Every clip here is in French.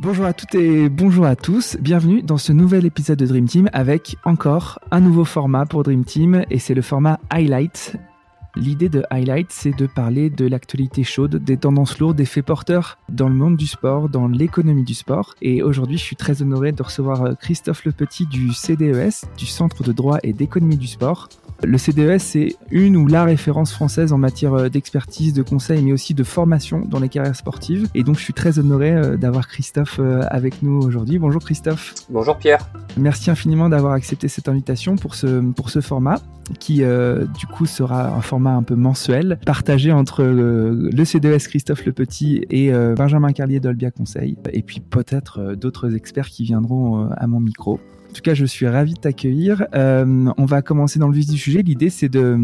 Bonjour à toutes et bonjour à tous. Bienvenue dans ce nouvel épisode de Dream Team avec encore un nouveau format pour Dream Team et c'est le format Highlight. L'idée de Highlight, c'est de parler de l'actualité chaude, des tendances lourdes, des faits porteurs dans le monde du sport, dans l'économie du sport. Et aujourd'hui, je suis très honoré de recevoir euh, Christophe Le Petit du CDES, du Centre de droit et d'économie du sport. Le CDES, c'est une ou la référence française en matière euh, d'expertise, de conseil, mais aussi de formation dans les carrières sportives. Et donc, je suis très honoré euh, d'avoir Christophe euh, avec nous aujourd'hui. Bonjour Christophe. Bonjour Pierre. Merci infiniment d'avoir accepté cette invitation pour ce, pour ce format qui euh, du coup sera un format un peu mensuel, partagé entre euh, le CDES Christophe Le Petit et euh, Benjamin Carlier d'Olbia Conseil, et puis peut-être d'autres experts qui viendront à mon micro. En tout cas, je suis ravi de t'accueillir. Euh, on va commencer dans le vif du sujet. L'idée, c'est de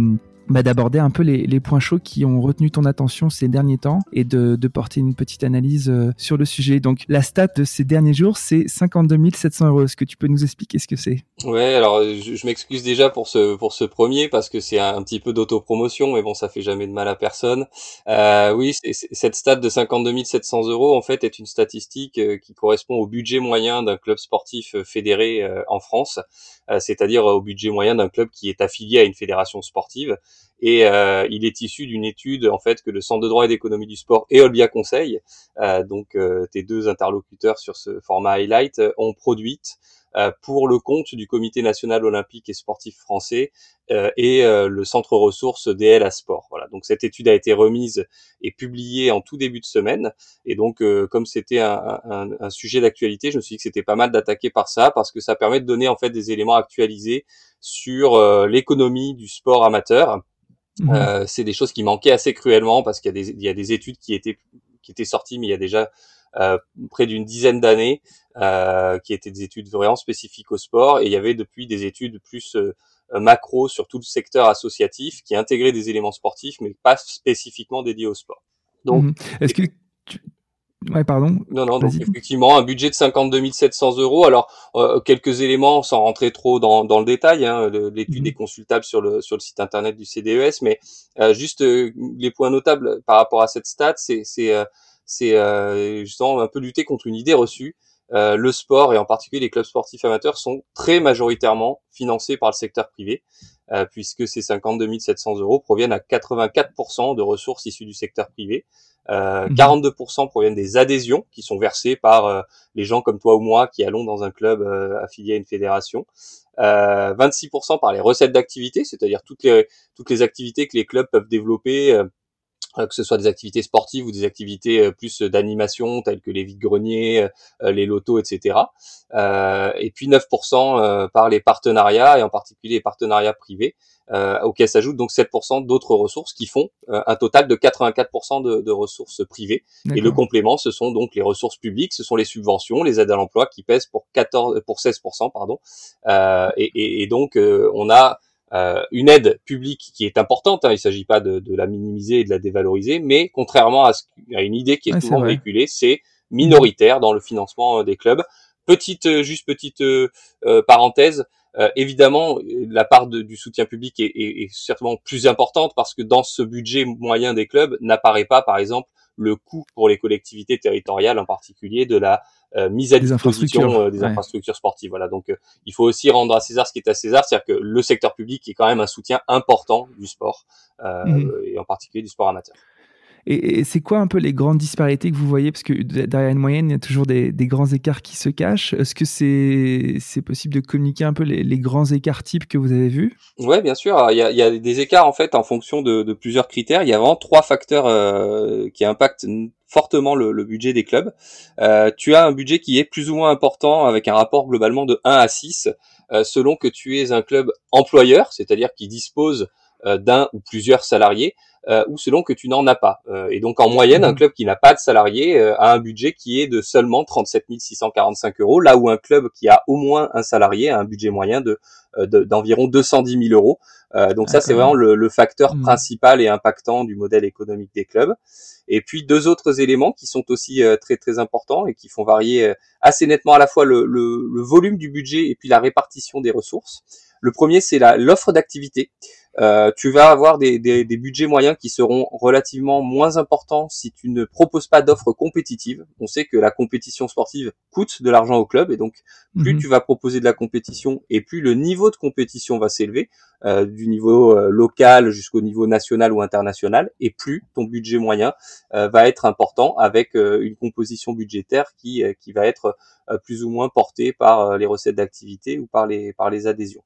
bah, d'aborder un peu les, les, points chauds qui ont retenu ton attention ces derniers temps et de, de porter une petite analyse euh, sur le sujet. Donc, la stat de ces derniers jours, c'est 52 700 euros. Est-ce que tu peux nous expliquer ce que c'est? Ouais, alors je, je m'excuse déjà pour ce pour ce premier parce que c'est un, petit peu d'autopromotion, mais bon, ça fait jamais de mal à personne. Euh, oui, cette stat de 52 700 euros en fait est une statistique euh, qui correspond au budget moyen d'un club sportif euh, fédéré euh, en France, c'est-à-dire au budget moyen d'un club qui est affilié à une fédération sportive et euh, il est issu d'une étude en fait que le Centre de droit et d'économie du sport et Olbia Conseil, euh, donc euh, tes deux interlocuteurs sur ce format highlight, ont produite pour le compte du Comité national olympique et sportif français euh, et le Centre ressources DL à sport. Voilà. Donc cette étude a été remise et publiée en tout début de semaine. Et donc comme c'était un, un, un, sujet d'actualité, je me suis dit que c'était pas mal d'attaquer par ça parce que ça permet de donner en fait des éléments actualisés sur l'économie du sport amateur Mmh. Euh, c'est des choses qui manquaient assez cruellement parce qu'il y a des, il y a des études qui étaient, qui étaient sorties, mais il y a déjà euh, près d'une dizaine d'années, euh, qui étaient des études vraiment spécifiques au sport, et il y avait depuis des études plus euh, macro sur tout le secteur associatif qui intégraient des éléments sportifs, mais pas spécifiquement dédiés au sport. Donc, mmh. est-ce que tu, Ouais, pardon. Non, non, donc effectivement, un budget de 52 700 euros. Alors, euh, quelques éléments, sans rentrer trop dans, dans le détail, hein, l'étude mmh. est consultable sur le, sur le site internet du CDES, mais euh, juste euh, les points notables par rapport à cette stat, c'est c'est euh, justement un peu lutter contre une idée reçue. le sport, et en particulier les clubs sportifs amateurs, sont très majoritairement financés par le secteur privé. Euh, puisque ces 52 700 euros proviennent à 84% de ressources issues du secteur privé. Euh, 42% mmh. proviennent des adhésions qui sont versées par euh, les gens comme toi ou moi qui allons dans un club euh, affilié à une fédération. 26% par les recettes d'activité, c'est-à-dire toutes les toutes les activités que les clubs peuvent développer que ce soit des activités sportives ou des activités plus d'animation telles que les vides-greniers, les lotos, etc. et puis 9% par les partenariats et en particulier les partenariats privés euh, auxquels s'ajoutent donc 7% d'autres ressources qui font euh, un total de 84% de, de, ressources privées. Et le complément, ce sont donc les ressources publiques, ce sont les subventions, les aides à l'emploi qui pèsent pour 14, pour 16%, pardon. Euh, et, et, et, donc euh, on a euh, une aide publique qui est importante. Hein, il ne s'agit pas de, de, la minimiser et de la dévaloriser, mais contrairement à, ce, à une idée qui est ouais, souvent véhiculée, c'est minoritaire dans le financement des clubs. Petite, juste petite parenthèse. Euh, évidemment, la part de, du soutien public est, est, est, certainement plus importante parce que dans ce budget moyen des clubs n'apparaît pas, par exemple, le coût pour les collectivités territoriales, en particulier de la euh, mise à des disposition infrastructures. Euh, des ouais. infrastructures sportives. Voilà, donc euh, il faut aussi rendre à César ce qui est à César, c'est-à-dire que le secteur public est quand même un soutien important du sport mmh. et en particulier du sport amateur. Et, c'est quoi un peu les grandes disparités que vous voyez? Parce que derrière une moyenne, il y a toujours des, grands écarts qui se cachent. Est-ce que c'est c'est possible de communiquer un peu les, grands écarts types que vous avez vus? Ouais, bien sûr. Il y, a, des écarts en fait en fonction de, plusieurs critères. Il y a vraiment trois facteurs euh, qui impactent fortement le, budget des clubs. Euh, tu as un budget qui est plus ou moins important avec un rapport globalement de 1 à 6 euh, selon que tu es un club employeur, c'est-à-dire qui dispose d'un ou plusieurs salariés, euh, ou selon que tu n'en as pas. Euh, et donc en moyenne, un mmh. club qui n'a pas de salariés euh, a un budget qui est de seulement 37 645 euros, là où un club qui a au moins un salarié a un budget moyen de d'environ 210 000 euros. donc ça, c'est vraiment le, le facteur mmh. principal et impactant du modèle économique des clubs. Et puis deux autres éléments qui sont aussi très très importants et qui font varier assez nettement à la fois le, le, le volume du budget et puis la répartition des ressources. Le premier, c'est l'offre d'activité. Euh, tu vas avoir des, des, des, budgets moyens qui seront relativement moins importants si tu ne proposes pas d'offres compétitives. On sait que la compétition sportive coûte de l'argent au club et donc plus mhm. tu vas proposer de la compétition et plus le niveau de compétition va s'élever euh, du niveau euh, local jusqu'au niveau national ou international et plus ton budget moyen euh, va être important avec une composition budgétaire qui qui va être plus ou moins portée par les recettes d'activité ou par les par les adhésions.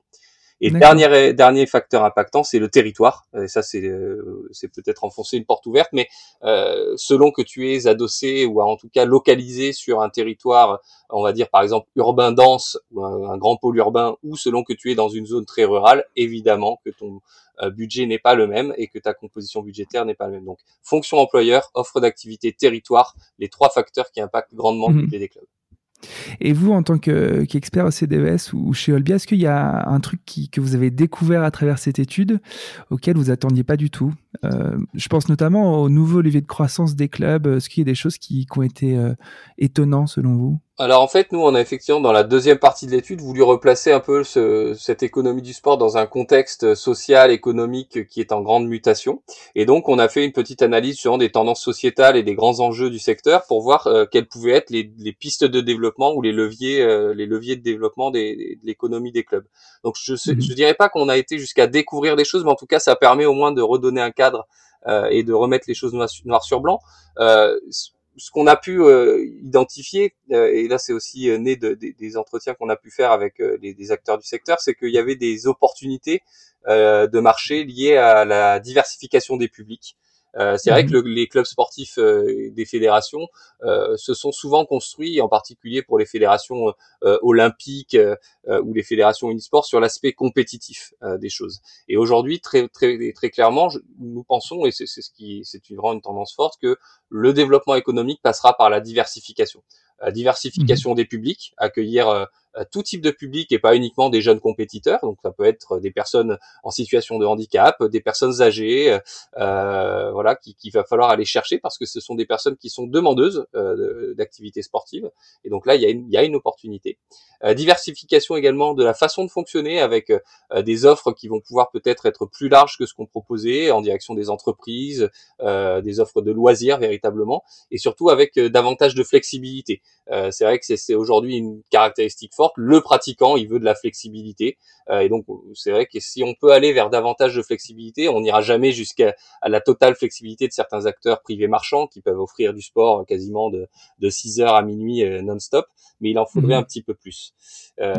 Et le dernier, dernier facteur impactant, c'est le territoire. Et ça, c'est euh, c'est peut-être enfoncer une porte ouverte, mais euh, selon que tu es adossé ou en tout cas localisé sur un territoire, on va dire par exemple urbain dense ou un, grand pôle urbain, ou selon que tu es dans une zone très rurale, évidemment que ton euh, budget n'est pas le même et que ta composition budgétaire n'est pas la même. Donc, fonction employeur, offre d'activité, territoire, les trois facteurs qui impactent grandement mmh. les des clubs. Et vous, en tant qu'expert au CDES ou chez Olbia, est-ce qu'il y a un truc que vous avez découvert à travers cette étude auquel vous attendiez pas du tout? Euh, Je pense notamment au nouveau levier de croissance des clubs. Est-ce qu'il y a des choses qui, ont été euh, étonnantes selon vous? Alors en fait, nous, on a effectivement dans la deuxième partie de l'étude voulu replacer un peu ce, cette économie du sport dans un contexte social, économique qui est en grande mutation. Et donc, on a fait une petite analyse sur des tendances sociétales et des grands enjeux du secteur pour voir euh, quelles pouvaient être les, les, pistes de développement ou les leviers, euh, les leviers de développement des, de l'économie des clubs. Donc, je ne mhm. dirais pas qu'on a été jusqu'à découvrir des choses, mais en tout cas, ça permet au moins de redonner un cadre euh, et de remettre les choses noir, sur blanc. Euh, ce qu'on a pu euh, identifier, et là c'est aussi né de, des entretiens qu'on a pu faire avec les, des acteurs du secteur, c'est qu'il y avait des opportunités de marché liées à la diversification des publics. Euh, c'est vrai que mhm. les clubs sportifs euh, des fédérations euh, se sont souvent construits, en particulier pour les fédérations olympiques ou les fédérations e-sport, sur l'aspect compétitif des choses. Et aujourd'hui, très très très clairement, nous pensons, et c'est ce qui c'est une grande tendance forte, que le développement économique passera par la diversification. La diversification mhm. des publics, accueillir tout type de public et pas uniquement des jeunes compétiteurs. Donc ça peut être des personnes en situation de handicap, des personnes âgées, euh, voilà, qui, va falloir aller chercher parce que ce sont des personnes qui sont demandeuses euh, d'activités sportives. Et donc là, il y a une, opportunité. Euh, diversification également de la façon de fonctionner avec euh, des offres qui vont pouvoir peut-être être plus larges que ce qu'on proposait en direction des entreprises, euh, des offres de loisirs véritablement, et surtout avec davantage de flexibilité. C'est vrai que c'est aujourd'hui une caractéristique forte. Le pratiquant, il veut de la flexibilité, et donc c'est vrai que si on peut aller vers davantage de flexibilité, on n'ira jamais jusqu'à la totale flexibilité de certains acteurs privés marchands qui peuvent offrir du sport quasiment de, de 6 heures à minuit non-stop, mais il en faudrait mhm. un petit peu plus. Euh,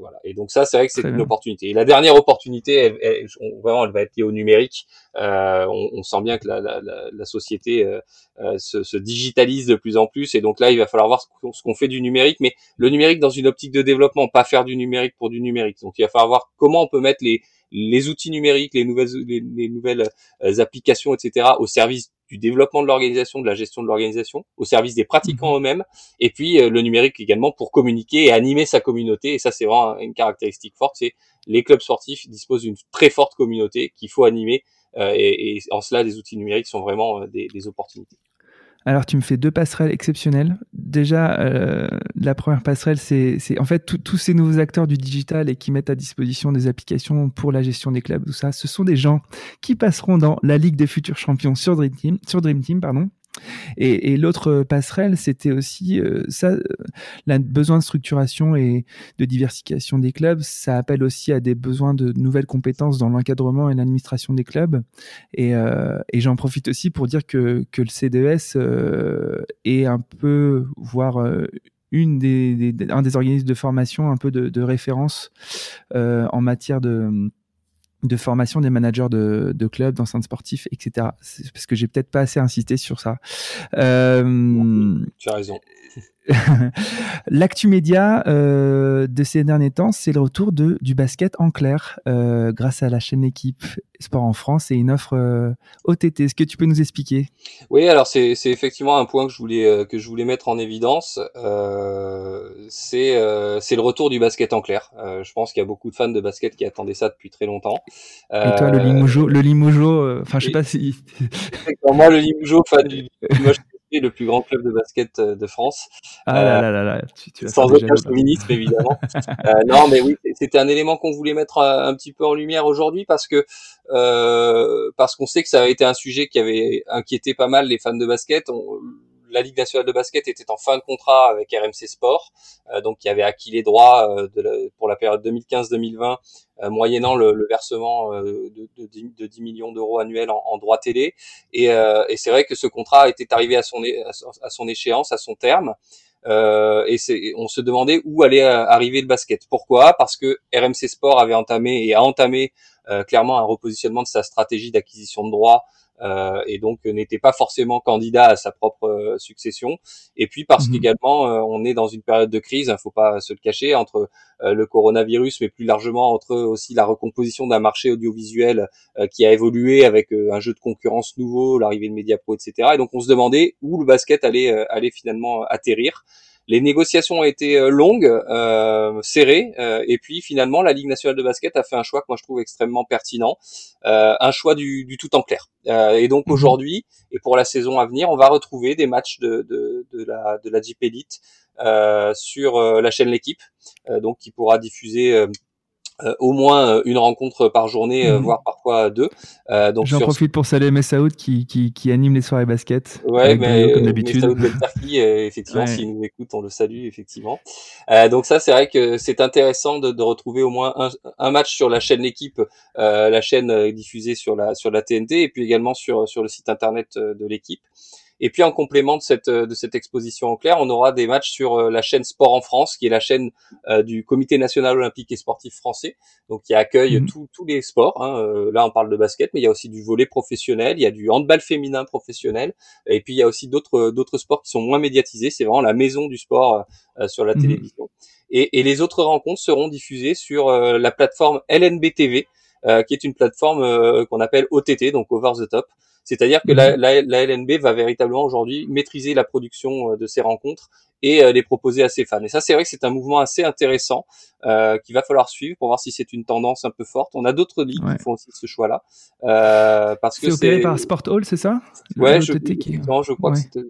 voilà. et donc ça, c'est vrai que c'est une opportunité. Et la dernière opportunité, elle, vraiment, elle va être liée au numérique. Euh, on, on, sent bien que la, la, la, société euh, euh, se, se, digitalise de plus en plus, et donc là, il va falloir voir ce qu'on fait du numérique, mais le numérique dans une optique de développement, pas faire du numérique pour du numérique. Donc il va falloir voir comment on peut mettre les les outils numériques, les nouvelles, les, nouvelles euh, applications, etc., au service du développement de l'organisation, de la gestion de l'organisation, au service des pratiquants mhm. eux-mêmes, et puis euh, le numérique également pour communiquer et animer sa communauté. Et ça, c'est vraiment une caractéristique forte. C'est les clubs sportifs disposent d'une très forte communauté qu'il faut animer, euh, et, et, en cela, les outils numériques sont vraiment des, des opportunités. Alors, tu me fais deux passerelles exceptionnelles. Déjà, euh, la première passerelle, c'est en fait tous ces nouveaux acteurs du digital et qui mettent à disposition des applications pour la gestion des clubs, tout ça. Ce sont des gens qui passeront dans la Ligue des futurs champions sur Dream Team, sur Dream Team, pardon. Et, l'autre passerelle, c'était aussi euh, ça, euh, le besoin de structuration et de diversification des clubs. Ça appelle aussi à des besoins de nouvelles compétences dans l'encadrement et l'administration des clubs. Et, euh, et j'en profite aussi pour dire que, que le CDS est un peu, voire une des, un des organismes de formation un peu de, de référence en matière de de formation des managers de, de clubs, d'enceintes sportifs, etc. Parce que j'ai peut-être pas assez insisté sur ça. Euh, tu as raison. L'actu média euh, de ces derniers temps, c'est le retour de, du basket en clair euh, grâce à la chaîne Équipe Sport en France et une offre euh, OTT. Est-ce que tu peux nous expliquer? Oui, alors c'est effectivement un point que je voulais euh, que je voulais mettre en évidence. Euh, c'est c'est le retour du basket en clair. je pense qu'il y a beaucoup de fans de basket qui attendaient ça depuis très longtemps. et toi, le Limojo, le Limojo, enfin je sais pas si. moi, le Limojo, fan du, le plus grand club de basket euh, de France. Ah là là là là, tu, sans aucun chauvinisme évidemment. euh, non, mais oui, c'était un élément qu'on voulait mettre un, petit peu en lumière aujourd'hui parce que euh, parce qu'on sait que ça a été un sujet qui avait inquiété pas mal les fans de basket. On, la Ligue nationale de basket était en fin de contrat avec RMC Sport, euh, donc qui avait acquis les droits euh, pour la période 2015-2020, euh, moyennant le, versement de, de, 10, millions d'euros annuels en, en droits télé. Et, c'est vrai que ce contrat était arrivé à son, échéance, à son terme. Et on se demandait où allait arriver le basket. Pourquoi? Parce que RMC Sport avait entamé et a entamé clairement un repositionnement de sa stratégie d'acquisition de droits euh, et donc n'était pas forcément candidat à sa propre euh, succession. Et puis parce mhm. qu'également euh, on est dans une période de crise, il hein, faut pas se le cacher, entre le coronavirus, mais plus largement entre aussi la recomposition d'un marché audiovisuel qui a évolué avec un jeu de concurrence nouveau, l'arrivée de Mediapro, etc. Et donc on se demandait où le basket allait, allait finalement atterrir. Les négociations ont été euh, longues, euh, serrées, euh, et puis finalement la Ligue nationale de basket a fait un choix que moi je trouve extrêmement pertinent, un choix du, du, tout en clair. et donc mhm. aujourd'hui et pour la saison à venir, on va retrouver des matchs de, de, de la de la Jeep Elite sur la chaîne l'équipe, donc qui pourra diffuser euh, au moins euh, une rencontre par journée, euh, mhm. voire parfois deux. donc j'en profite pour saluer Messaoud qui, qui, qui anime les soirées basket. Ouais, mais comme d'habitude. effectivement, s'il nous écoute, on le salue effectivement. donc ça, c'est vrai que c'est intéressant de, de, retrouver au moins un, un, match sur la chaîne l'équipe, la chaîne diffusée sur la sur la TNT, et puis également sur sur le site internet de l'équipe. Et puis en complément de cette de cette exposition en clair, on aura des matchs sur euh, la chaîne Sport en France, qui est la chaîne euh, du Comité national olympique et sportif français, donc qui accueille mhm. tous les sports. Hein. Euh, là, on parle de basket, mais il y a aussi du volet professionnel, il y a du handball féminin professionnel, et puis il y a aussi d'autres d'autres sports qui sont moins médiatisés. C'est vraiment la maison du sport sur la mhm. télévision. Et, et, les autres rencontres seront diffusées sur la plateforme LNB TV, qui est une plateforme qu'on appelle OTT, donc Over the Top. C'est-à-dire que la, mhm. la, LNB va véritablement aujourd'hui maîtriser la production euh, de ces rencontres et euh, les proposer à ses fans. Et ça, c'est vrai que c'est un mouvement assez intéressant euh, qu'il va falloir suivre pour voir si c'est une tendance un peu forte. On a d'autres ligues qui font aussi ce choix-là. Euh, parce que c'est opéré par Sport Hall, c'est ça? Ouais, je, je crois que c'est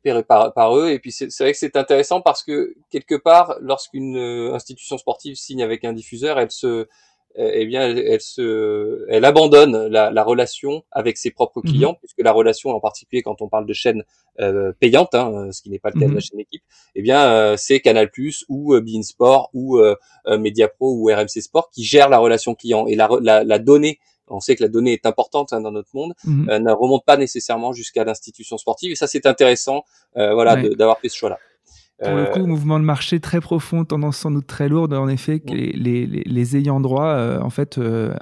opéré par, par, eux. Et puis c'est vrai que c'est intéressant parce que quelque part, lorsqu'une institution sportive signe avec un diffuseur, elle se euh, eh bien, elle, se, elle abandonne la, la, relation avec ses propres mhm. clients, puisque la relation, en particulier quand on parle de chaînes euh, payantes, hein, ce qui n'est pas le cas de la mhm. chaîne équipe, eh bien, euh, c'est Canal+ ou euh, Sport ou euh, Mediapro ou RMC Sport qui gèrent la relation client et la, la, la donnée. On sait que la donnée est importante hein, dans notre monde, mhm. ne remonte pas nécessairement jusqu'à l'institution sportive. Et ça, c'est intéressant, voilà, d'avoir fait ce choix-là. Pour le coup, euh, mouvement de marché très profond, tendance sans doute très lourde, en effet, que les, les, les, ayants droit, euh, en fait, euh,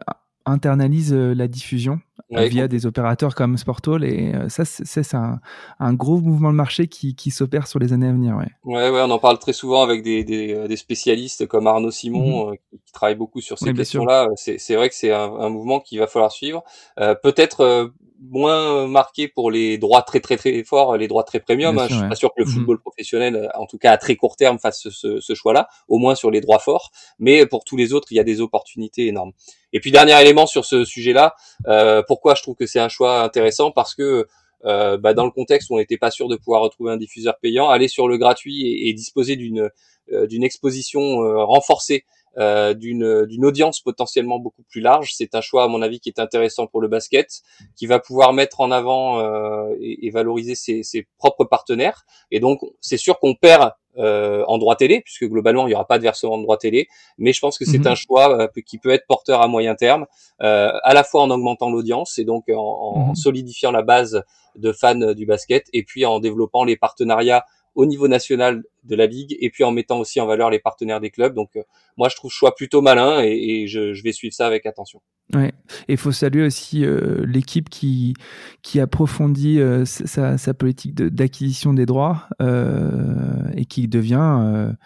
internalisent la diffusion via des opérateurs comme Sportall. Et ça, c'est un, un, gros mouvement de marché qui, qui s'opère sur les années à venir. Ouais. ouais. Ouais, on en parle très souvent avec des, des, des spécialistes comme Arnaud Simon, mhm. qui, travaille beaucoup sur ces questions-là. C'est vrai que c'est un, un, mouvement qu'il va falloir suivre. Peut-être moins marqué pour les droits très très très forts, les droits très premium. Hein. Je suis pas sûr que le mhm. football professionnel, en tout cas à très court terme, fasse ce, ce choix-là, au moins sur les droits forts. Mais pour tous les autres, il y a des opportunités énormes. Et puis dernier élément sur ce sujet-là, euh, pourquoi je trouve que c'est un choix intéressant? Parce que euh, bah, dans le contexte où on n'était pas sûr de pouvoir retrouver un diffuseur payant, aller sur le gratuit et, et disposer d'une euh, d'une exposition euh, renforcée euh, d'une audience potentiellement beaucoup plus large. C'est un choix, à mon avis, qui est intéressant pour le basket, qui va pouvoir mettre en avant euh, et, et, valoriser ses, ses, propres partenaires. Et donc, c'est sûr qu'on perd euh, en droit télé, puisque globalement, il n'y aura pas de versement de droit télé. Mais je pense que c'est mhm. un choix euh, qui peut être porteur à moyen terme, euh, à la fois en augmentant l'audience et donc en, en mhm. solidifiant la base de fans du basket, et puis en développant les partenariats au niveau national de la ligue et puis en mettant aussi en valeur les partenaires des clubs. Donc euh, moi je trouve choix plutôt malin et, je, vais suivre ça avec attention. Ouais. Et il faut saluer aussi euh, l'équipe qui qui approfondit euh, sa, sa, politique d'acquisition des droits et qui devient un,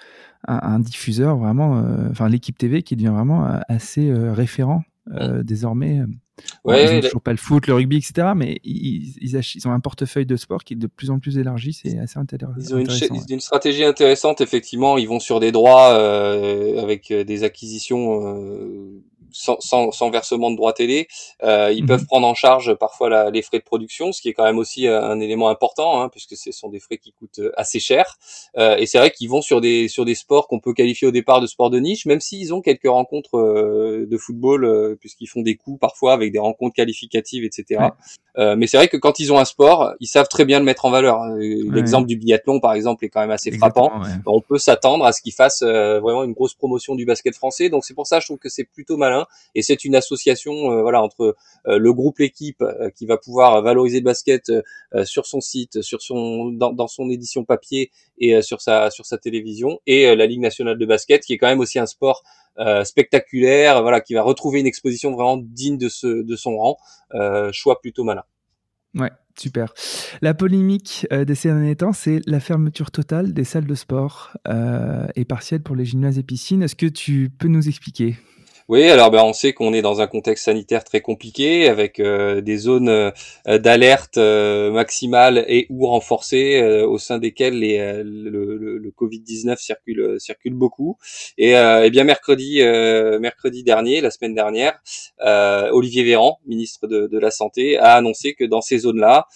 un, diffuseur vraiment, enfin l'équipe TV qui devient vraiment assez référent mmh. désormais Ouais, ils n'ont toujours pas le foot, le rugby, etc. Mais ils, ils, ont un portefeuille de sport qui est de plus en plus élargi. C'est assez intéressant. Ils ont une, stratégie intéressante, effectivement. Ils vont sur des droits euh, avec euh, des acquisitions euh, sans, sans, sans, versement de droit télé. Euh, ils mhm. peuvent prendre en charge parfois la, les frais de production, ce qui est quand même aussi euh, un élément important, hein, puisque ce sont des frais qui coûtent euh, assez cher. Euh, et c'est vrai qu'ils vont sur des sur des sports qu'on peut qualifier au départ de sports de niche, même s'ils ont quelques rencontres euh, de football, puisqu'ils font des coups parfois avec des rencontres qualificatives, etc. mais c'est vrai que quand ils ont un sport, ils savent très bien le mettre en valeur. L'exemple du biathlon, par exemple, est quand même assez frappant. On peut s'attendre à ce qu'ils fassent vraiment une grosse promotion du basket français. Donc c'est pour ça, je trouve que c'est plutôt malin. Et c'est une association, voilà, entre euh, le groupe l'équipe euh, qui va pouvoir valoriser le basket euh, sur son site, sur son dans, son édition papier et sur sa sur sa télévision et la Ligue nationale de basket qui est quand même aussi un sport spectaculaire, voilà, qui va retrouver une exposition vraiment digne de ce de son rang. choix plutôt malin. Ouais, super. La polémique des derniers temps, c'est la fermeture totale des salles de sport et partielle pour les gymnases et piscines. Est-ce que tu peux nous expliquer? Oui, alors ben, on sait qu'on est dans un contexte sanitaire très compliqué avec euh, des zones euh, d'alerte euh, maximale et ou renforcées au sein desquelles les, le, le, Covid-19 circule circule beaucoup. Et, et bien mercredi mercredi dernier, la semaine dernière, Olivier Véran, ministre de, de, la Santé, a annoncé que dans ces zones-là,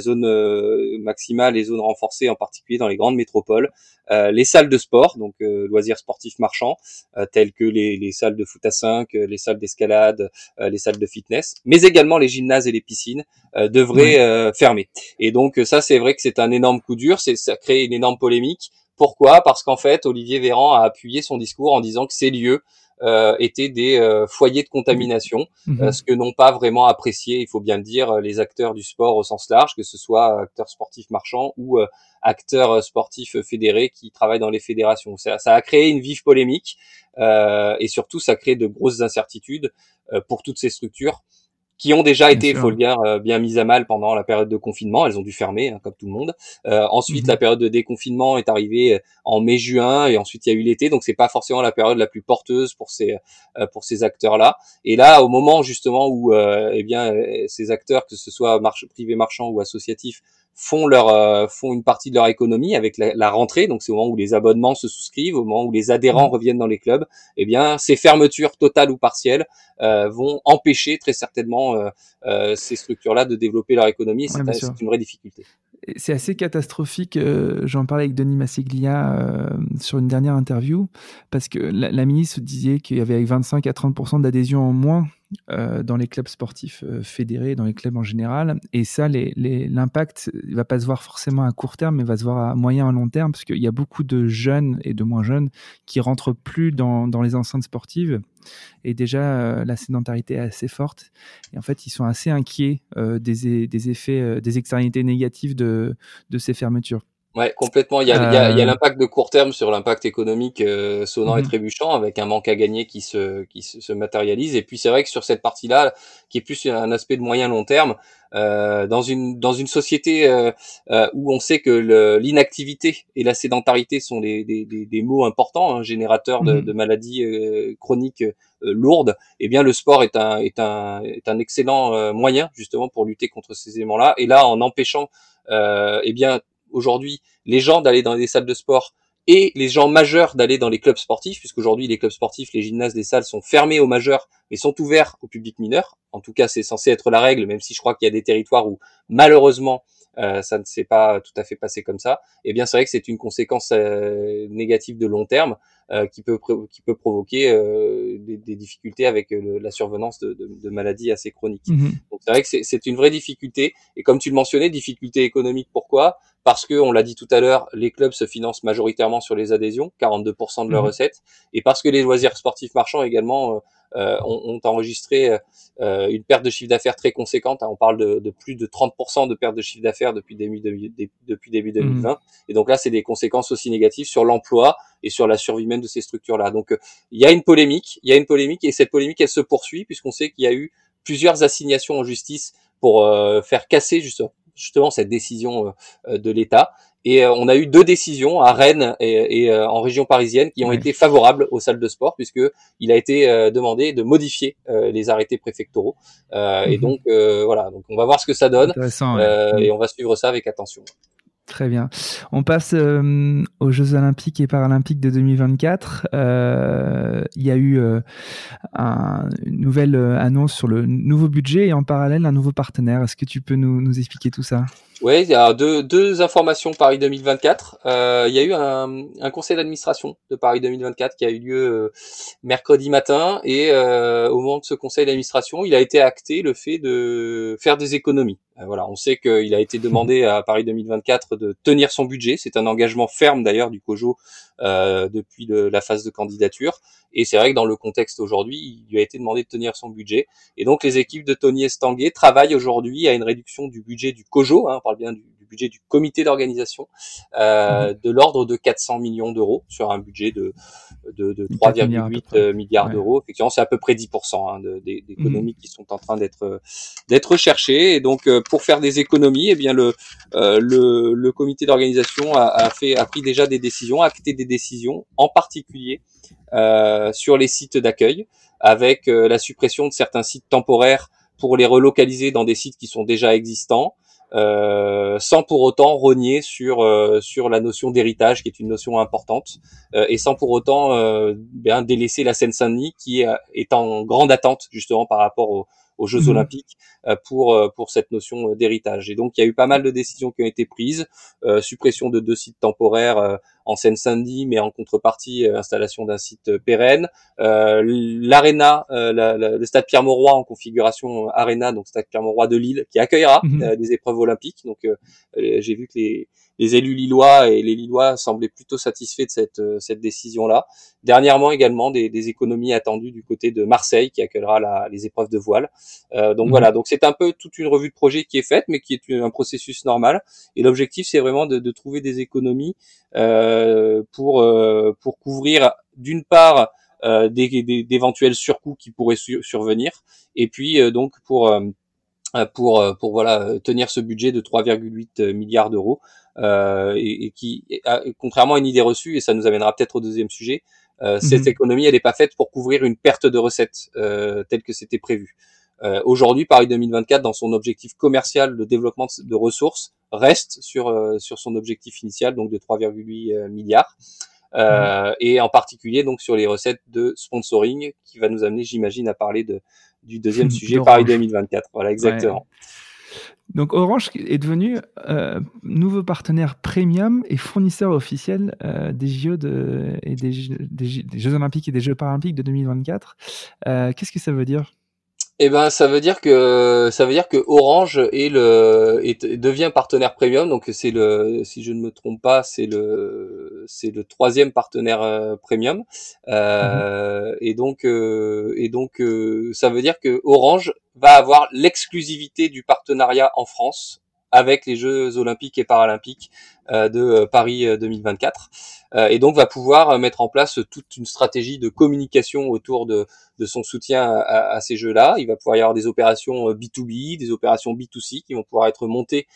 zones maximales et zones renforcées en particulier dans les grandes métropoles, les salles de sport, donc loisirs sportifs marchands, telles que les, les salles de foot à 5, euh, les salles d'escalade, euh, les salles de fitness, mais également les gymnases et les piscines euh, devraient fermer. Et donc ça, c'est vrai que c'est un énorme coup dur, c'est ça crée une énorme polémique. Pourquoi? Parce qu'en fait, Olivier Véran a appuyé son discours en disant que ces lieux euh, étaient des foyers de contamination, mhm. ce que n'ont pas vraiment apprécié, il faut bien le dire, les acteurs du sport au sens large, que ce soit acteurs sportifs marchands ou acteurs sportifs fédérés qui travaillent dans les fédérations. Ça, ça a créé une vive polémique euh, et surtout ça crée de grosses incertitudes euh, pour toutes ces structures qui ont déjà été, il faut le dire, euh, bien mises à mal pendant la période de confinement. Elles ont dû fermer, hein, comme tout le monde. Euh, ensuite, mhm. la période de déconfinement est arrivée en mai-juin, et ensuite il y a eu l'été. Donc c'est pas forcément la période la plus porteuse pour ces pour ces acteurs-là. Et là, au moment justement où, eh bien, ces acteurs, que ce soit marche, privé marchand ou associatif, font leur euh, font une partie de leur économie avec la, la rentrée, donc c'est au moment où les abonnements se souscrivent, au moment où les adhérents mmh. reviennent dans les clubs, eh bien ces fermetures totales ou partielles euh, vont empêcher très certainement euh, euh ces structures-là de développer leur économie. C'est une vraie difficulté. C'est assez catastrophique. Euh, j'en parlais avec Denis Massiglia sur une dernière interview parce que la, la ministre disait qu'il y avait 25 à 30% d'adhésion en moins euh, dans les clubs sportifs euh, fédérés, dans les clubs en général. Et ça, l'impact ne va pas se voir forcément à court terme, mais va se voir à moyen et long terme, parce qu'il y a beaucoup de jeunes et de moins jeunes qui rentrent plus dans, les enceintes sportives. Et déjà, euh, la sédentarité est assez forte. Et en fait, ils sont assez inquiets des, effets, des externalités négatives de ces fermetures. Ouais, complètement. Il y a, euh. l'impact de court terme sur l'impact économique euh, sonnant et mhm. trébuchant, avec un manque à gagner qui se qui se, matérialise. Et puis c'est vrai que sur cette partie-là, qui est plus un aspect de moyen long terme, euh, dans une dans une société euh, où on sait que l'inactivité et la sédentarité sont des, des, des, mots importants, hein, générateurs de, mhm. de maladies chroniques lourdes, eh bien le sport est un est un est un excellent moyen justement pour lutter contre ces éléments-là. Et là, en empêchant eh bien aujourd'hui les gens d'aller dans des salles de sport et les gens majeurs d'aller dans les clubs sportifs, puisqu'aujourd'hui les clubs sportifs, les gymnases, les salles sont fermés aux majeurs, mais sont ouverts au public mineur. En tout cas, c'est censé être la règle, même si je crois qu'il y a des territoires où malheureusement euh, ça ne s'est pas tout à fait passé comme ça. Et eh bien, c'est vrai que c'est une conséquence euh, négative de long terme euh, qui peut qui peut provoquer des, des, difficultés avec la survenance de, de, de, maladies assez chroniques. Mhm. Donc, c'est vrai que c'est une vraie difficulté. Et comme tu le mentionnais, difficulté économique. Pourquoi? Parce que, on l'a dit tout à l'heure, les clubs se financent majoritairement sur les adhésions, 42% de leurs mhm. recettes, et parce que les loisirs sportifs marchands également euh, ont, enregistré euh, une perte de chiffre d'affaires très conséquente. Hein. On parle de, de, plus de 30% de perte de chiffre d'affaires depuis début, depuis début 2020. Mmh. Et donc là, c'est des conséquences aussi négatives sur l'emploi et sur la survie même de ces structures-là. Donc euh, il y a une polémique, il y a une polémique et cette polémique, elle se poursuit puisqu'on sait qu'il y a eu plusieurs assignations en justice pour faire casser justement, justement cette décision de l'État. Et euh, on a eu deux décisions à Rennes et, euh, en région parisienne qui ont été favorables aux salles de sport puisque il a été euh, demandé de modifier les arrêtés préfectoraux. Et mhm. donc voilà, donc on va voir ce que ça donne et on va suivre ça avec attention. Très bien. On passe euh, aux Jeux Olympiques et Paralympiques de 2024. Euh, il y a eu euh, une nouvelle annonce sur le nouveau budget et en parallèle un nouveau partenaire. Est-ce que tu peux nous, nous expliquer tout ça? Oui, il y a deux, deux informations Paris 2024. Euh, il y a eu un, conseil d'administration de Paris 2024 qui a eu lieu euh, mercredi matin et euh, au moment de ce conseil d'administration, il a été acté le fait de faire des économies. Euh, voilà, on sait qu'il a été demandé à Paris 2024 de tenir son budget. C'est un engagement ferme d'ailleurs du COJO euh, depuis la phase de candidature. Et c'est vrai que dans le contexte aujourd'hui, il lui a été demandé de tenir son budget. Et donc les équipes de Tony Estanguet travaillent aujourd'hui à une réduction du budget du COJO. Hein, on parle bien du, budget du comité d'organisation euh, mhm. de l'ordre de 400 millions d'euros sur un budget de, de, de 3,8 milliards, d'euros. Effectivement, c'est à peu près 10% hein, d'économies mhm. qui sont en train d'être d'être recherchées. Et donc, euh, pour faire des économies, eh bien le euh, le, le, comité d'organisation a, a, fait a pris déjà des décisions, a acté des décisions, en particulier euh, sur les sites d'accueil, avec euh, la suppression de certains sites temporaires pour les relocaliser dans des sites qui sont déjà existants. Euh, sans pour autant rogner sur euh, sur la notion d'héritage qui est une notion importante euh, et sans pour autant bien délaisser la Seine-Saint-Denis qui est, en grande attente justement par rapport aux, aux Jeux mhm. Olympiques pour pour cette notion d'héritage. Et donc il y a eu pas mal de décisions qui ont été prises, suppression de deux sites temporaires en Seine-Saint-Denis, mais en contrepartie euh, installation d'un site euh, pérenne. Euh, L'Arena, le stade Pierre-Mauroy en configuration Arena, donc stade Pierre-Mauroy de Lille, qui accueillera mhm. des épreuves olympiques. Donc j'ai vu que les les élus lillois et les lillois semblaient plutôt satisfaits de cette, euh, cette décision-là. Dernièrement également des, des, économies attendues du côté de Marseille qui accueillera la, les épreuves de voile. Euh, donc mhm. voilà, donc c'est un peu toute une revue de projet qui est faite, mais qui est un processus normal. Et l'objectif c'est vraiment de, de, trouver des économies euh, pour euh, pour couvrir d'une part euh, d'éventuels surcoûts qui pourraient survenir, et puis euh, donc pour pour pour voilà tenir ce budget de 3,8 milliards d'euros euh, et, qui, contrairement à une idée reçue, et ça nous amènera peut-être au deuxième sujet, euh, cette mhm. économie, elle n'est pas faite pour couvrir une perte de recettes euh, telle que c'était prévu. Euh, Aujourd'hui, Paris 2024, dans son objectif commercial de développement de ressources, reste sur euh, sur son objectif initial, donc de 3,8 euh, milliards, mhm. et en particulier donc sur les recettes de sponsoring, qui va nous amener, j'imagine, à parler de du deuxième sujet Paris 2024. Voilà, exactement. Donc Orange est devenu euh, nouveau partenaire premium et fournisseur officiel euh, des JO de, et des, Jeux Olympiques et des Jeux Paralympiques de 2024. Euh, Qu'est-ce que ça veut dire? Eh ben, ça veut dire que ça veut dire que Orange est le est, devient partenaire premium. Donc c'est le, si je ne me trompe pas, c'est le c'est le troisième partenaire euh, premium. Euh, Et donc euh, et donc euh, ça veut dire que Orange va avoir l'exclusivité du partenariat en France avec les Jeux olympiques et paralympiques euh, de euh, Paris 2024 euh, et donc va pouvoir mettre en place toute une stratégie de communication autour de, de son soutien à, à ces Jeux-là. Il va pouvoir y avoir des opérations B2B, des opérations B2C qui vont pouvoir être montées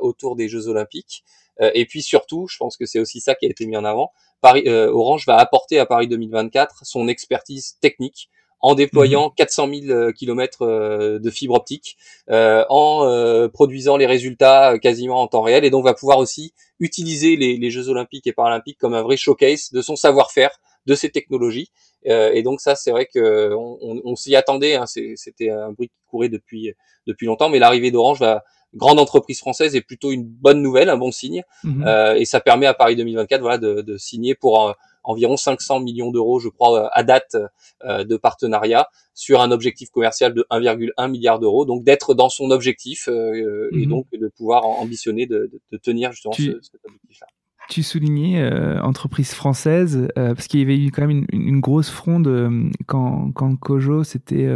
autour des Jeux olympiques. et puis surtout, je pense que c'est aussi ça qui a été mis en avant, Paris, Orange va apporter à Paris 2024 son expertise technique en déployant 400 000 km de fibre optique, euh, en euh, produisant les résultats euh, quasiment en temps réel, et donc va pouvoir aussi utiliser les, Jeux olympiques et paralympiques comme un vrai showcase de son savoir-faire, de ses technologies. et donc ça, c'est vrai que on, s'y attendait. Hein, C'était un bruit qui courait depuis depuis longtemps, mais l'arrivée d'Orange va grande entreprise française est plutôt une bonne nouvelle, un bon signe, mhm. et ça permet à Paris 2024 voilà de, de signer pour un, environ 500 millions d'euros, je crois, euh, à date euh, de partenariat sur un objectif commercial de 1,1 milliard d'euros. Donc d'être dans son objectif euh, et mhm. donc de pouvoir ambitionner de, tenir justement ce, cet objectif-là tu soulignais entreprise française parce qu'il y avait eu quand même une, grosse fronde quand, quand Kojo s'était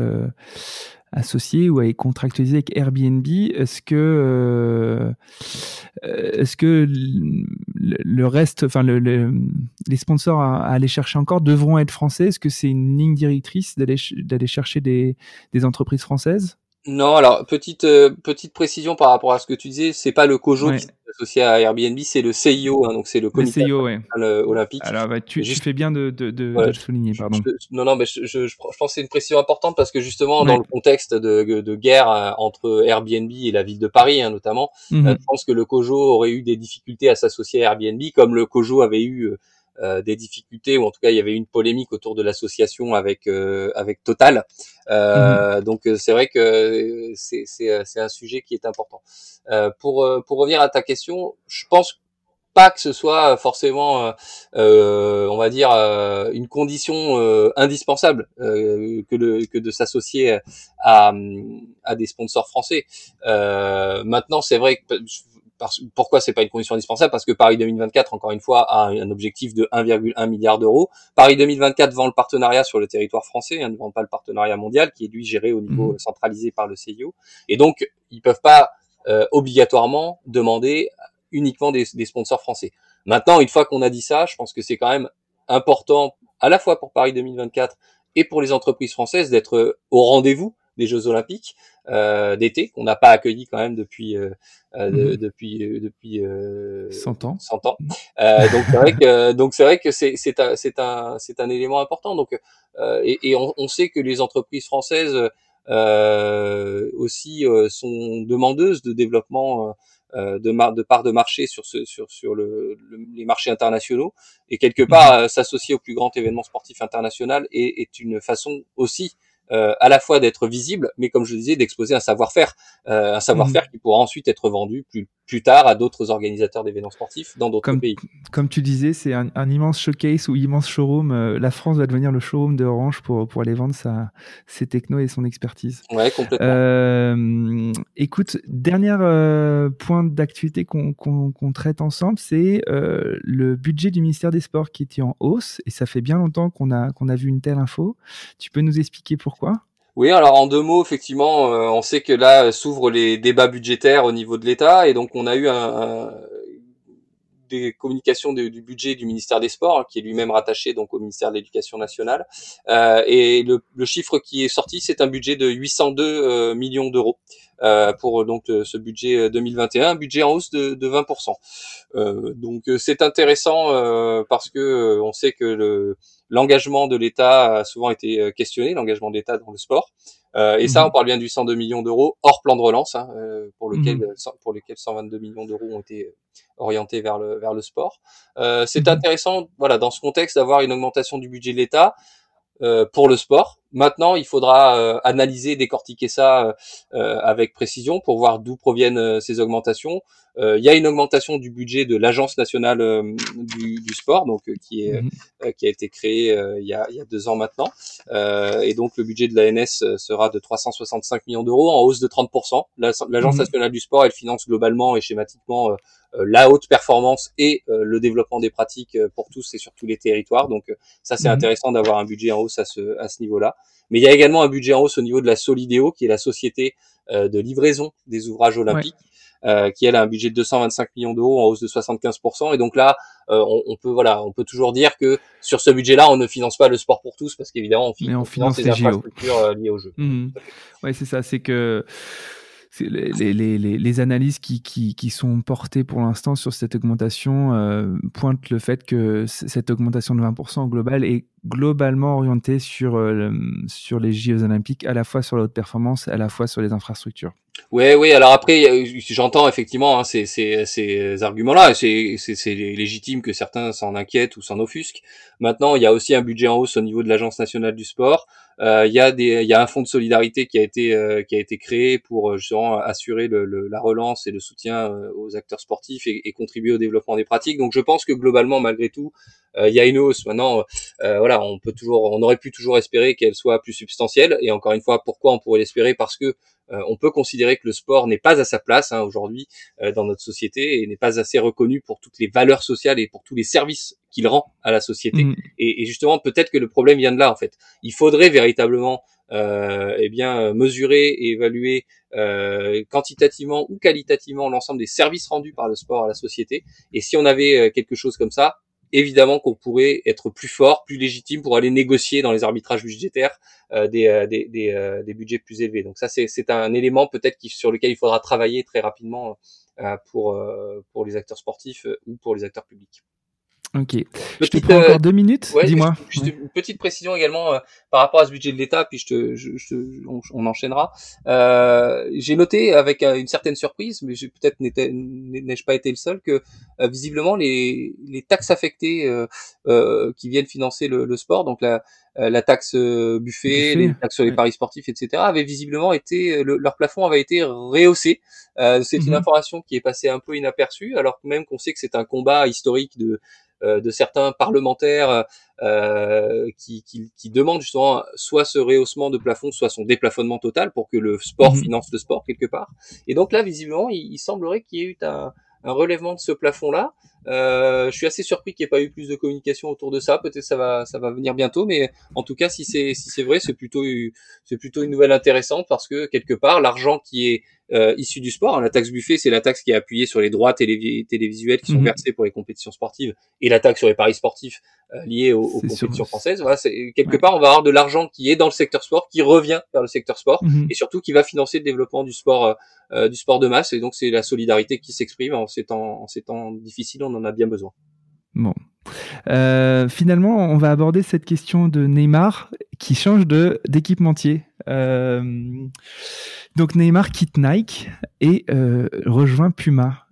associé ou à contractualisé avec Airbnb. Est-ce que, euh, est-ce que le, reste, enfin le, les sponsors à, aller chercher encore devront être français? Est-ce que c'est une ligne directrice d'aller d'aller chercher des, des entreprises françaises? Non, alors petite euh, petite précision par rapport à ce que tu disais, c'est pas le Cojo qui associé à Airbnb, c'est le CIO, hein, donc c'est le comité CIO, ouais. olympique. Alors, bah, tu, tu, fais bien de, de, de, de le souligner, pardon. non, non, mais je, je, je, pense que c'est une précision importante parce que justement, dans le contexte de, de guerre euh, entre Airbnb et la ville de Paris, hein, notamment, mmh je pense que le COJO aurait eu des difficultés à s'associer à Airbnb, comme le COJO avait eu euh, des difficultés ou en tout cas il y avait une polémique autour de l'association avec euh, avec Total. Euh, mhm. Donc c'est vrai que c'est c'est c'est un sujet qui est important. pour pour revenir à ta question, je pense pas que ce soit forcément, euh, on va dire, une condition indispensable que, le, que de s'associer à, à des sponsors français. maintenant, c'est vrai que parce, pourquoi c'est pas une condition indispensable? Parce que Paris 2024, encore une fois, a un objectif de 1,1 milliard d'euros. Paris 2024 vend le partenariat sur le territoire français, hein, ne vend pas le partenariat mondial, qui est lui géré au niveau mmh. centralisé par le CIO. Et donc, ils peuvent pas euh, obligatoirement demander uniquement des, des sponsors français. Maintenant, une fois qu'on a dit ça, je pense que c'est quand même important, à la fois pour Paris 2024 et pour les entreprises françaises, d'être au rendez-vous des Jeux Olympiques d'été qu'on n'a pas accueilli quand même depuis euh, euh mmh. depuis euh, depuis 100 ans. 100 ans. donc c'est vrai que donc c'est vrai que c'est c'est un c'est un c'est un élément important. Donc et, et on, on, sait que les entreprises françaises aussi sont demandeuses de développement de, de part de marché sur ce sur sur le, les marchés internationaux et quelque part mmh. s'associer au plus grand événement sportif international est, est une façon aussi euh, à la fois d'être visible, mais comme je disais, d'exposer un savoir-faire, euh, un savoir-faire mmh. qui pourra ensuite être vendu plus plus tard à d'autres organisateurs d'événements sportifs dans d'autres pays. Comme tu disais, c'est un, immense showcase ou immense showroom. Euh, la France va devenir le showroom de Orange pour, pour aller vendre sa, ses technos et son expertise. Ouais, complètement. Euh, écoute, dernier euh, point d'actualité qu'on traite ensemble, c'est euh, le budget du ministère des Sports qui était en hausse et ça fait bien longtemps qu'on a, qu'on a vu une telle info. Tu peux nous expliquer pourquoi? Oui, alors en deux mots, effectivement, euh, on sait que là s'ouvrent les débats budgétaires au niveau de l'État, et donc on a eu des communications du budget du ministère des Sports, hein, qui est lui-même rattaché donc au ministère de l'Éducation nationale, euh, et le, chiffre qui est sorti, c'est un budget de 802 euh, millions d'euros. Pour donc ce budget 2021, un budget en hausse de, de 20%. donc c'est intéressant parce que on sait que le, l'engagement de l'État a souvent été euh, questionné, l'engagement de l'État dans le sport. Euh, et ça, mhm. on parle bien du 102 millions d'euros hors plan de relance, hein, euh, pour lequel mhm. pour lesquels 122 millions d'euros ont été orientés vers le vers le sport. c'est mhm. intéressant, voilà, dans ce contexte, d'avoir une augmentation du budget de l'État pour le sport. Maintenant, il faudra analyser, décortiquer ça avec précision pour voir d'où proviennent ces augmentations. Euh, il y a une augmentation du budget de l'agence nationale euh, du, du, sport, donc euh, qui est mhm. qui a été créée il y a, il y a deux ans maintenant, et donc le budget de l'ANS sera de 365 millions d'euros en hausse de 30%. L'agence mhm. nationale du sport, elle finance globalement et schématiquement la haute performance et le développement des pratiques pour tous et sur tous les territoires. Donc ça c'est mhm. intéressant d'avoir un budget en hausse à ce, à ce niveau-là. Mais il y a également un budget en hausse au niveau de la Solidéo, qui est la société de livraison des ouvrages olympiques. Euh, qui elle a un budget de 225 millions d'euros en hausse de 75%. Et donc là, euh, on, peut voilà, on peut toujours dire que sur ce budget-là, on ne finance pas le sport pour tous parce qu'évidemment, on, finance, les, infrastructures euh, liées au jeu. Mmh. Ouais, c'est ça. C'est que les, les, les, les, analyses qui, qui, qui, sont portées pour l'instant sur cette augmentation euh, pointent le fait que cette augmentation de 20% globale est globalement orientée sur, euh, sur les JO olympiques, à la fois sur la haute performance, à la fois sur les infrastructures. Oui, oui. Alors après, j'entends effectivement hein, ces, ces, ces arguments-là. C'est légitime que certains s'en inquiètent ou s'en offusquent. Maintenant, il y a aussi un budget en hausse au niveau de l'Agence nationale du sport. Euh, il y a des, il y a un fonds de solidarité qui a été euh, qui a été créé pour euh, justement assurer le, le, la relance et le soutien aux acteurs sportifs et, et, contribuer au développement des pratiques. Donc je pense que globalement, malgré tout, il y a une hausse. Maintenant, voilà, on peut toujours, on aurait pu toujours espérer qu'elle soit plus substantielle. Et encore une fois, pourquoi on pourrait l'espérer? Parce que euh, on peut considérer que le sport n'est pas à sa place hein, aujourd'hui euh, dans notre société et n'est pas assez reconnu pour toutes les valeurs sociales et pour tous les services qu'il rend à la société. Mm. Et, justement, peut-être que le problème vient de là en fait. Il faudrait véritablement euh, eh bien mesurer et évaluer euh, quantitativement ou qualitativement l'ensemble des services rendus par le sport à la société. Et si on avait quelque chose comme ça, évidemment qu'on pourrait être plus fort, plus légitime pour aller négocier dans les arbitrages budgétaires euh, des, euh, euh, des, budgets plus élevés. Donc ça, c'est un élément peut-être sur lequel il faudra travailler très rapidement pour les acteurs sportifs ou pour les acteurs publics. Ok. je te prends encore deux minutes. Dis-moi. Une petite précision également par rapport à ce budget de l'État, puis je te, je, je, on, enchaînera. Euh, j'ai noté avec une certaine surprise, mais peut-être n'ai-je pas été le seul, que visiblement les, les taxes affectées euh, qui viennent financer le, le sport, donc la, la taxe buffet, les taxes sur les paris sportifs, etc., avaient visiblement été, leur plafond avait été rehaussé. Euh, c'est une mhm. information qui est passée un peu inaperçue, alors même qu'on sait que c'est un combat historique de euh, de certains parlementaires euh, qui, qui, qui, demandent justement soit ce rehaussement de plafond, soit son déplafonnement total pour que le sport mhm. finance le sport quelque part. Et donc là, visiblement, il, semblerait qu'il y ait eu un, un relèvement de ce plafond-là. Euh, je suis assez surpris qu'il n'y ait pas eu plus de communication autour de ça. Peut-être ça va, ça va venir bientôt, mais en tout cas, si c'est si c'est vrai, c'est plutôt c'est plutôt une nouvelle intéressante parce que quelque part, l'argent qui est euh, issu du sport, la taxe buffet, c'est la taxe qui est appuyée sur les droits télévisuels qui sont mhm. versés pour les compétitions sportives, et la taxe sur les paris sportifs euh, liés aux, compétitions françaises. Voilà, quelque part, on va avoir de l'argent qui est dans le secteur sport, qui revient vers le secteur sport, mhm. et surtout qui va financer le développement du sport euh, du sport de masse. Et donc, c'est la solidarité qui s'exprime en ces temps en ces temps difficiles. On en a bien besoin. Bon. Euh, finalement, on va aborder cette question de Neymar qui change d'équipementier. Euh, donc Neymar quitte Nike et euh, rejoint Puma.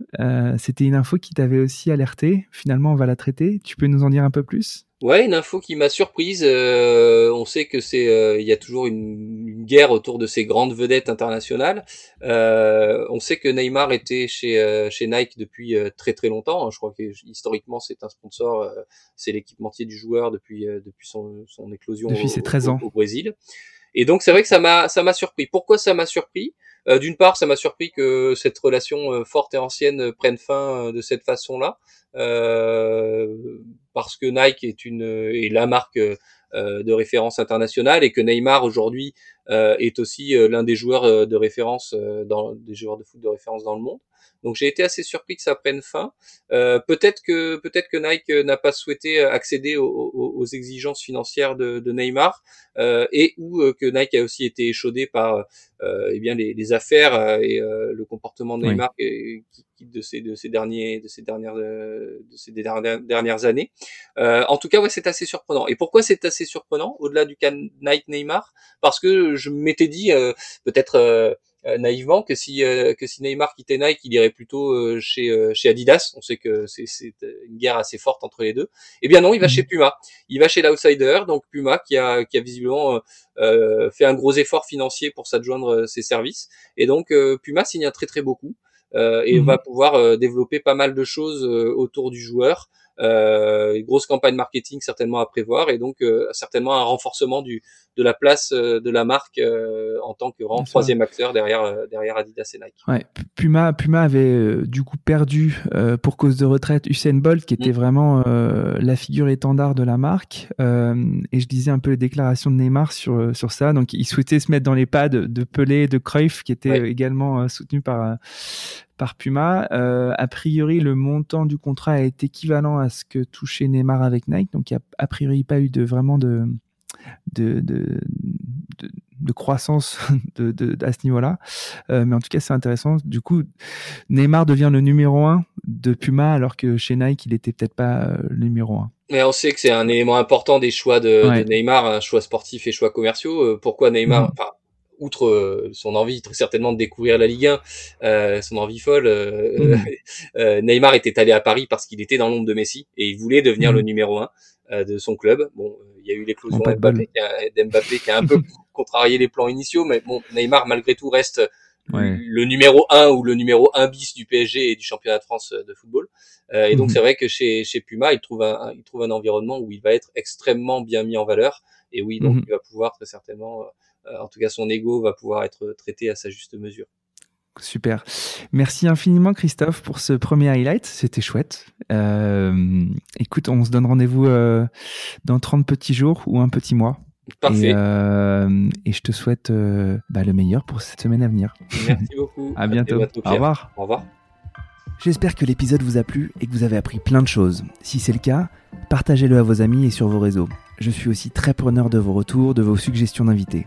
C'était une info qui t'avait aussi alerté. Finalement, on va la traiter. Tu peux nous en dire un peu plus? Ouais, une info qui m'a surprise. Euh, on sait que c'est, euh, il y a toujours une, guerre autour de ces grandes vedettes internationales. Euh, on sait que Neymar était chez chez Nike depuis très très longtemps. Hein. Je crois que historiquement c'est un sponsor, c'est l'équipementier du joueur depuis depuis son, son éclosion depuis ses 13 ans. au Brésil. Et donc c'est vrai que ça m'a ça m'a surpris. Pourquoi ça m'a surpris? Euh, D'une part, ça m'a surpris que cette relation euh, forte et ancienne prenne fin euh, de cette façon-là, parce que Nike est une est la marque de référence internationale et que Neymar aujourd'hui est aussi l'un des joueurs de référence dans des joueurs de foot de référence dans le monde. Donc j'ai été assez surpris que ça prenne fin. Euh, peut-être que peut-être que Nike n'a pas souhaité accéder aux, aux exigences financières de, de Neymar euh, et ou euh, que Nike a aussi été échaudé par euh, eh bien les, les affaires euh, et euh, le comportement de Neymar qui, de ces de ces derniers de ces dernières de ces dernières, dernières années. en tout cas, ouais, c'est assez surprenant. Et pourquoi c'est assez surprenant au-delà du cas Nike Neymar Parce que je m'étais dit peut-être euh, naïvement que si euh, que si Neymar quittait Nike, il irait plutôt euh, chez chez Adidas. On sait que c'est c'est une guerre assez forte entre les deux. Eh bien non, il va mhm. chez Puma. Il va chez l'outsider, donc Puma qui a qui a visiblement fait un gros effort financier pour s'adjoindre ses services. Et donc Puma signe un très très beau coup. et mhm. va pouvoir développer pas mal de choses autour du joueur. Euh, une grosse campagne marketing certainement à prévoir et donc euh, certainement un renforcement du de la place euh, de la marque en tant que grand troisième acteur derrière derrière Adidas et Nike. Ouais, Puma Puma avait du coup perdu pour cause de retraite Usain Bolt qui était mm. vraiment la figure étendard de la marque et je disais un peu les déclarations de Neymar sur sur ça donc il souhaitait se mettre dans les pas de, de Pelé de Cruyff qui était également soutenu par par Puma. Euh, a priori, le montant du contrat est équivalent à ce que touchait Neymar avec Nike, donc il n'y a a priori pas eu de vraiment de de, de, de, croissance de, de, à ce niveau-là. Euh, mais en tout cas, c'est intéressant. Du coup, Neymar devient le numéro un de Puma, alors que chez Nike, il était peut-être pas euh, le numéro un. Mais on sait que c'est un élément important des choix de, Neymar, un choix sportif et choix commerciaux. pourquoi Neymar mm outre euh, son envie très certainement de découvrir la Ligue 1, euh, son envie folle, euh, mm. Neymar était allé à Paris parce qu'il était dans l'ombre de Messi et il voulait devenir mm. le numéro un de son club. Bon, il y a eu l'éclosion d'Mbappé qui, qui, a un peu contrarié les plans initiaux, mais bon, Neymar malgré tout reste le numéro 1 ou le numéro 1 bis du PSG et du championnat de France de football. et donc mm-hmm. c'est vrai que chez, chez Puma, il trouve, un, il trouve un environnement où il va être extrêmement bien mis en valeur. Et oui, donc mm-hmm. il va pouvoir très certainement euh, en tout cas son ego va pouvoir être traité à sa juste mesure. Super. Merci infiniment Christophe pour ce premier highlight. C'était chouette. Euh, écoute, on se donne rendez-vous euh, dans 30 petits jours ou un petit mois. Parfait. Et, je te souhaite bah, le meilleur pour cette semaine à venir. Merci beaucoup. à bientôt. Au revoir. Au revoir. J'espère que l'épisode vous a plu et que vous avez appris plein de choses. Si c'est le cas, partagez-le à vos amis et sur vos réseaux. Je suis aussi très preneur de vos retours, de vos suggestions d'invités.